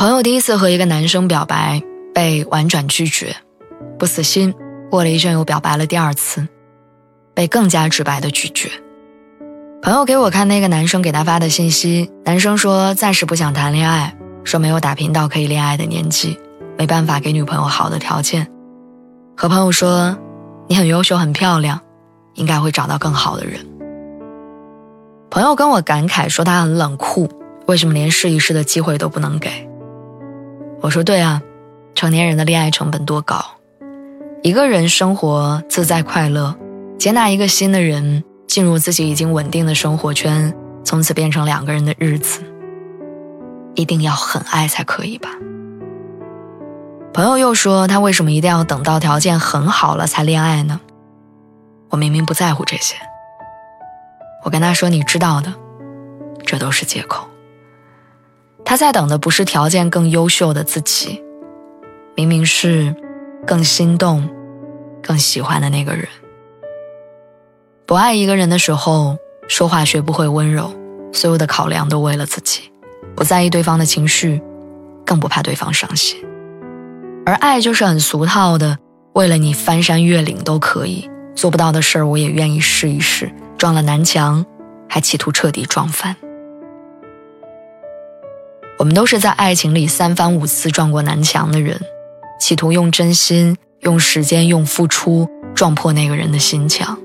朋友第一次和一个男生表白，被婉转拒绝，不死心，过了一阵又表白了第二次，被更加直白的拒绝。朋友给我看那个男生给他发的信息，男生说暂时不想谈恋爱，说没有打拼到可以恋爱的年纪，没办法给女朋友好的条件。和朋友说，你很优秀很漂亮，应该会找到更好的人。朋友跟我感慨说他很冷酷，为什么连试一试的机会都不能给？我说对啊，成年人的恋爱成本多高？一个人生活自在快乐，接纳一个新的人进入自己已经稳定的生活圈，从此变成两个人的日子，一定要很爱才可以吧？朋友又说他为什么一定要等到条件很好了才恋爱呢？我明明不在乎这些。我跟他说你知道的，这都是借口。他在等的不是条件更优秀的自己，明明是更心动、更喜欢的那个人。不爱一个人的时候，说话学不会温柔，所有的考量都为了自己，不在意对方的情绪，更不怕对方伤心。而爱就是很俗套的，为了你翻山越岭都可以，做不到的事儿我也愿意试一试，撞了南墙，还企图彻底撞翻。我们都是在爱情里三番五次撞过南墙的人，企图用真心、用时间、用付出撞破那个人的心墙。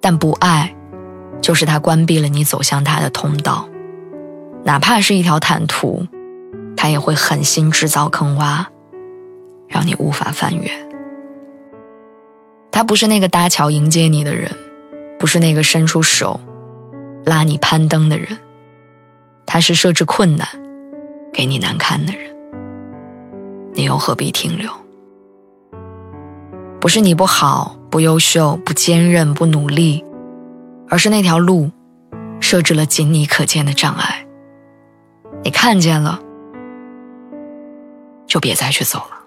但不爱，就是他关闭了你走向他的通道，哪怕是一条坦途，他也会狠心制造坑洼，让你无法翻越。他不是那个搭桥迎接你的人，不是那个伸出手拉你攀登的人。他是设置困难，给你难堪的人，你又何必停留？不是你不好、不优秀、不坚韧、不努力，而是那条路设置了仅你可见的障碍。你看见了，就别再去走了。